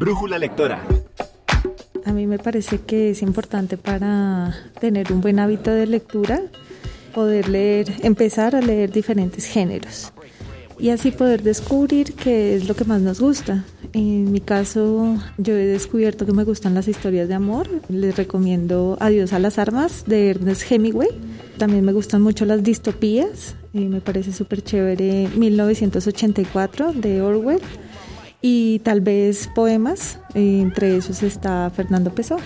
Brújula lectora. A mí me parece que es importante para tener un buen hábito de lectura poder leer, empezar a leer diferentes géneros y así poder descubrir qué es lo que más nos gusta. En mi caso, yo he descubierto que me gustan las historias de amor. Les recomiendo Adiós a las armas de Ernest Hemingway. También me gustan mucho las distopías. Y me parece súper chévere 1984 de Orwell. Y tal vez poemas. Entre esos está Fernando Pessoa.